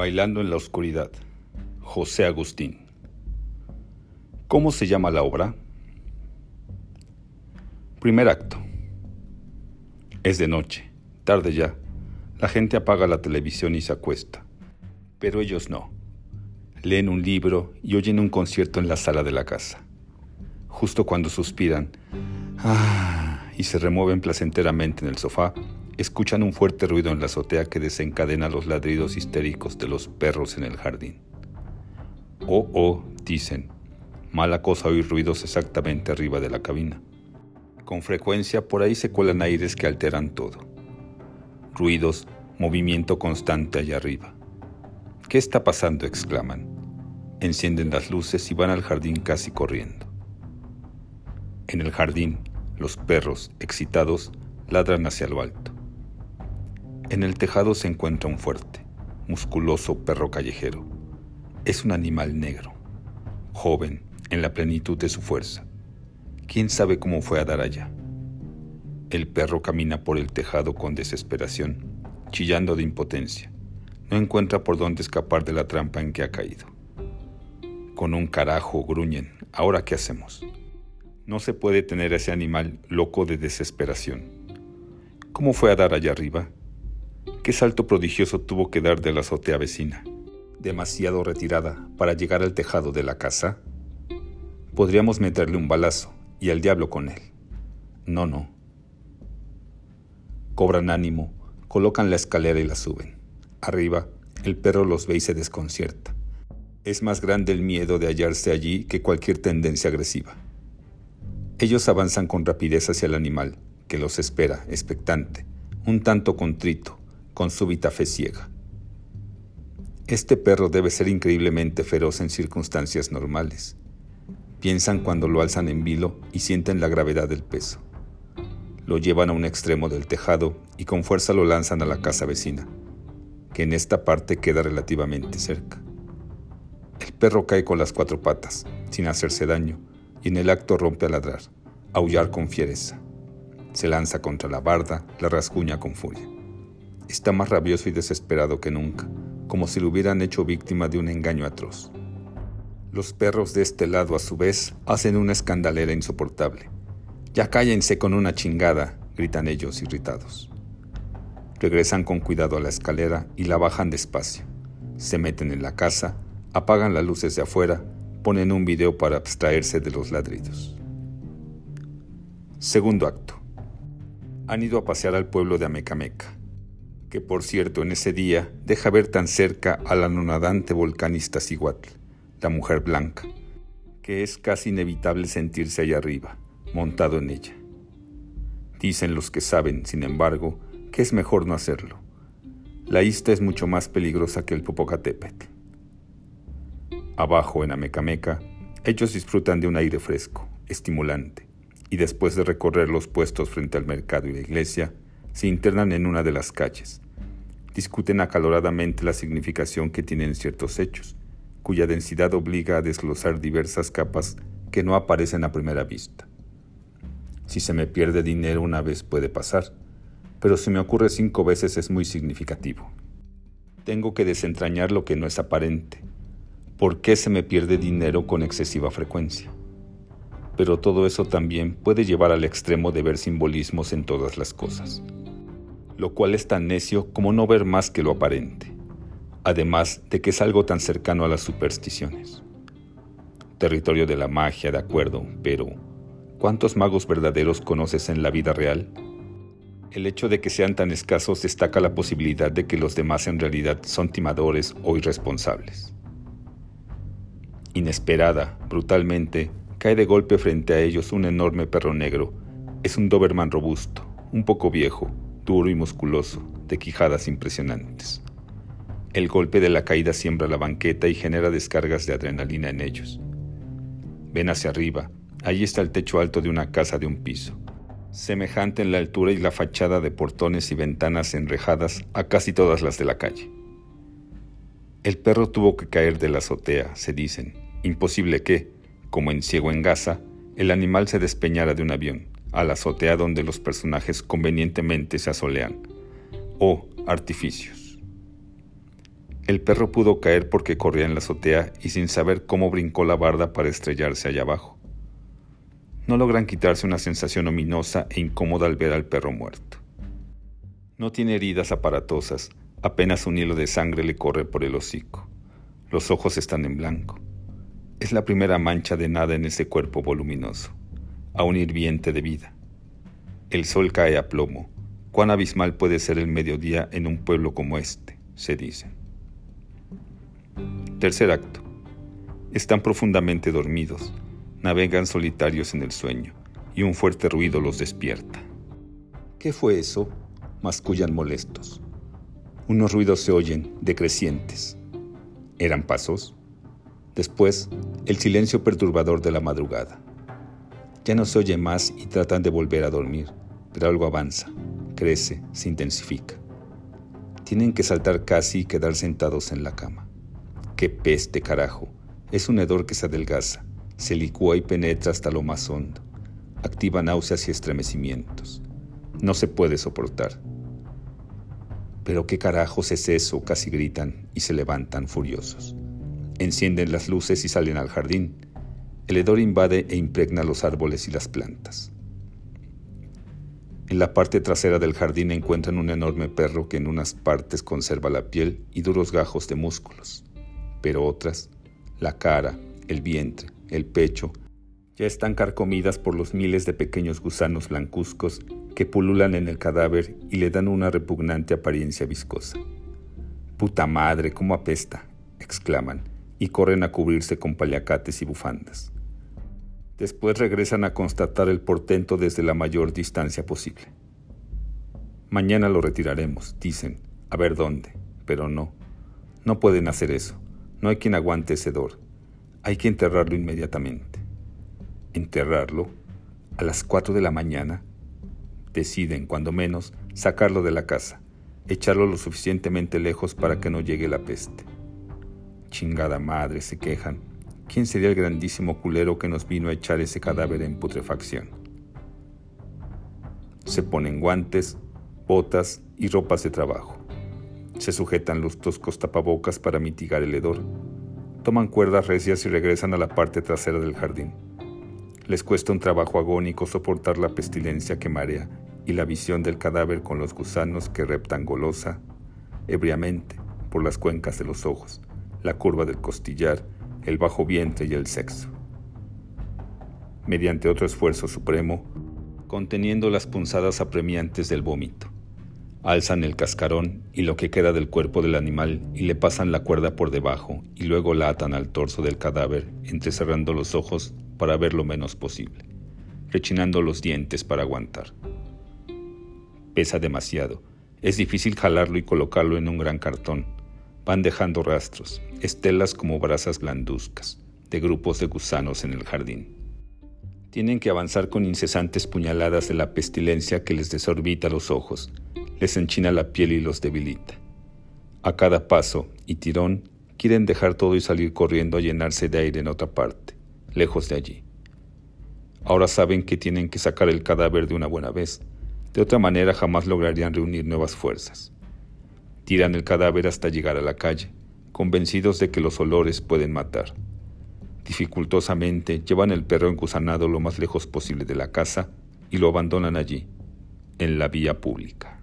Bailando en la oscuridad. José Agustín. ¿Cómo se llama la obra? Primer acto. Es de noche, tarde ya. La gente apaga la televisión y se acuesta. Pero ellos no. Leen un libro y oyen un concierto en la sala de la casa. Justo cuando suspiran ah, y se remueven placenteramente en el sofá, escuchan un fuerte ruido en la azotea que desencadena los ladridos histéricos de los perros en el jardín. Oh, oh, dicen, mala cosa oír ruidos exactamente arriba de la cabina. Con frecuencia por ahí se cuelan aires que alteran todo. Ruidos, movimiento constante allá arriba. ¿Qué está pasando? exclaman. Encienden las luces y van al jardín casi corriendo. En el jardín, los perros, excitados, ladran hacia lo alto. En el tejado se encuentra un fuerte, musculoso perro callejero. Es un animal negro, joven, en la plenitud de su fuerza. ¿Quién sabe cómo fue a dar allá? El perro camina por el tejado con desesperación, chillando de impotencia. No encuentra por dónde escapar de la trampa en que ha caído. Con un carajo gruñen. ¿Ahora qué hacemos? No se puede tener a ese animal loco de desesperación. ¿Cómo fue a dar allá arriba? ¿Qué salto prodigioso tuvo que dar de la azotea vecina? ¿Demasiado retirada para llegar al tejado de la casa? Podríamos meterle un balazo y al diablo con él. No, no. Cobran ánimo, colocan la escalera y la suben. Arriba, el perro los ve y se desconcierta. Es más grande el miedo de hallarse allí que cualquier tendencia agresiva. Ellos avanzan con rapidez hacia el animal, que los espera, expectante, un tanto contrito, con súbita fe ciega. Este perro debe ser increíblemente feroz en circunstancias normales. Piensan cuando lo alzan en vilo y sienten la gravedad del peso. Lo llevan a un extremo del tejado y con fuerza lo lanzan a la casa vecina, que en esta parte queda relativamente cerca. El perro cae con las cuatro patas, sin hacerse daño, y en el acto rompe a ladrar, aullar con fiereza. Se lanza contra la barda, la rasguña con furia está más rabioso y desesperado que nunca, como si lo hubieran hecho víctima de un engaño atroz. Los perros de este lado, a su vez, hacen una escandalera insoportable. Ya cállense con una chingada, gritan ellos irritados. Regresan con cuidado a la escalera y la bajan despacio. Se meten en la casa, apagan las luces de afuera, ponen un video para abstraerse de los ladridos. Segundo acto. Han ido a pasear al pueblo de Amecameca que por cierto en ese día deja ver tan cerca a la anonadante volcanista Ciguatl, la mujer blanca, que es casi inevitable sentirse allá arriba, montado en ella. Dicen los que saben, sin embargo, que es mejor no hacerlo. La ista es mucho más peligrosa que el Popocatépetl. Abajo, en Amecameca, ellos disfrutan de un aire fresco, estimulante, y después de recorrer los puestos frente al mercado y la iglesia, se internan en una de las calles. Discuten acaloradamente la significación que tienen ciertos hechos, cuya densidad obliga a desglosar diversas capas que no aparecen a primera vista. Si se me pierde dinero una vez puede pasar, pero si me ocurre cinco veces es muy significativo. Tengo que desentrañar lo que no es aparente. ¿Por qué se me pierde dinero con excesiva frecuencia? Pero todo eso también puede llevar al extremo de ver simbolismos en todas las cosas lo cual es tan necio como no ver más que lo aparente, además de que es algo tan cercano a las supersticiones. Territorio de la magia, de acuerdo, pero ¿cuántos magos verdaderos conoces en la vida real? El hecho de que sean tan escasos destaca la posibilidad de que los demás en realidad son timadores o irresponsables. Inesperada, brutalmente, cae de golpe frente a ellos un enorme perro negro. Es un Doberman robusto, un poco viejo, duro y musculoso, de quijadas impresionantes. El golpe de la caída siembra la banqueta y genera descargas de adrenalina en ellos. Ven hacia arriba, allí está el techo alto de una casa de un piso, semejante en la altura y la fachada de portones y ventanas enrejadas a casi todas las de la calle. El perro tuvo que caer de la azotea, se dicen. Imposible que, como en Ciego en Gaza, el animal se despeñara de un avión a la azotea donde los personajes convenientemente se asolean, o artificios. El perro pudo caer porque corría en la azotea y sin saber cómo brincó la barda para estrellarse allá abajo. No logran quitarse una sensación ominosa e incómoda al ver al perro muerto. No tiene heridas aparatosas, apenas un hilo de sangre le corre por el hocico. Los ojos están en blanco. Es la primera mancha de nada en ese cuerpo voluminoso, aún hirviente de vida. El sol cae a plomo. Cuán abismal puede ser el mediodía en un pueblo como este, se dice. Tercer acto. Están profundamente dormidos, navegan solitarios en el sueño, y un fuerte ruido los despierta. ¿Qué fue eso? mascullan molestos. Unos ruidos se oyen, decrecientes. ¿Eran pasos? Después, el silencio perturbador de la madrugada. Ya no se oye más y tratan de volver a dormir, pero algo avanza, crece, se intensifica. Tienen que saltar casi y quedar sentados en la cama. ¡Qué peste, carajo! Es un hedor que se adelgaza, se licúa y penetra hasta lo más hondo. Activa náuseas y estremecimientos. No se puede soportar. ¿Pero qué carajos es eso? casi gritan y se levantan furiosos. Encienden las luces y salen al jardín. El hedor invade e impregna los árboles y las plantas. En la parte trasera del jardín encuentran un enorme perro que en unas partes conserva la piel y duros gajos de músculos, pero otras, la cara, el vientre, el pecho, ya están carcomidas por los miles de pequeños gusanos blancuzcos que pululan en el cadáver y le dan una repugnante apariencia viscosa. Puta madre, cómo apesta, exclaman, y corren a cubrirse con paliacates y bufandas. Después regresan a constatar el portento desde la mayor distancia posible. Mañana lo retiraremos, dicen, a ver dónde, pero no, no pueden hacer eso, no hay quien aguante ese dor, hay que enterrarlo inmediatamente. ¿Enterrarlo? ¿A las cuatro de la mañana? deciden, cuando menos, sacarlo de la casa, echarlo lo suficientemente lejos para que no llegue la peste. Chingada madre, se quejan. ¿Quién sería el grandísimo culero que nos vino a echar ese cadáver en putrefacción? Se ponen guantes, botas y ropas de trabajo. Se sujetan los toscos tapabocas para mitigar el hedor. Toman cuerdas recias y regresan a la parte trasera del jardín. Les cuesta un trabajo agónico soportar la pestilencia que marea y la visión del cadáver con los gusanos que reptan golosa, ebriamente, por las cuencas de los ojos, la curva del costillar, el bajo vientre y el sexo. Mediante otro esfuerzo supremo, conteniendo las punzadas apremiantes del vómito, alzan el cascarón y lo que queda del cuerpo del animal y le pasan la cuerda por debajo y luego la atan al torso del cadáver, entrecerrando los ojos para ver lo menos posible, rechinando los dientes para aguantar. Pesa demasiado, es difícil jalarlo y colocarlo en un gran cartón. Van dejando rastros, estelas como brasas blanduzcas, de grupos de gusanos en el jardín. Tienen que avanzar con incesantes puñaladas de la pestilencia que les desorbita los ojos, les enchina la piel y los debilita. A cada paso y tirón quieren dejar todo y salir corriendo a llenarse de aire en otra parte lejos de allí. Ahora saben que tienen que sacar el cadáver de una buena vez, de otra manera jamás lograrían reunir nuevas fuerzas. Tiran el cadáver hasta llegar a la calle, convencidos de que los olores pueden matar. Dificultosamente llevan el perro engusanado lo más lejos posible de la casa y lo abandonan allí, en la vía pública.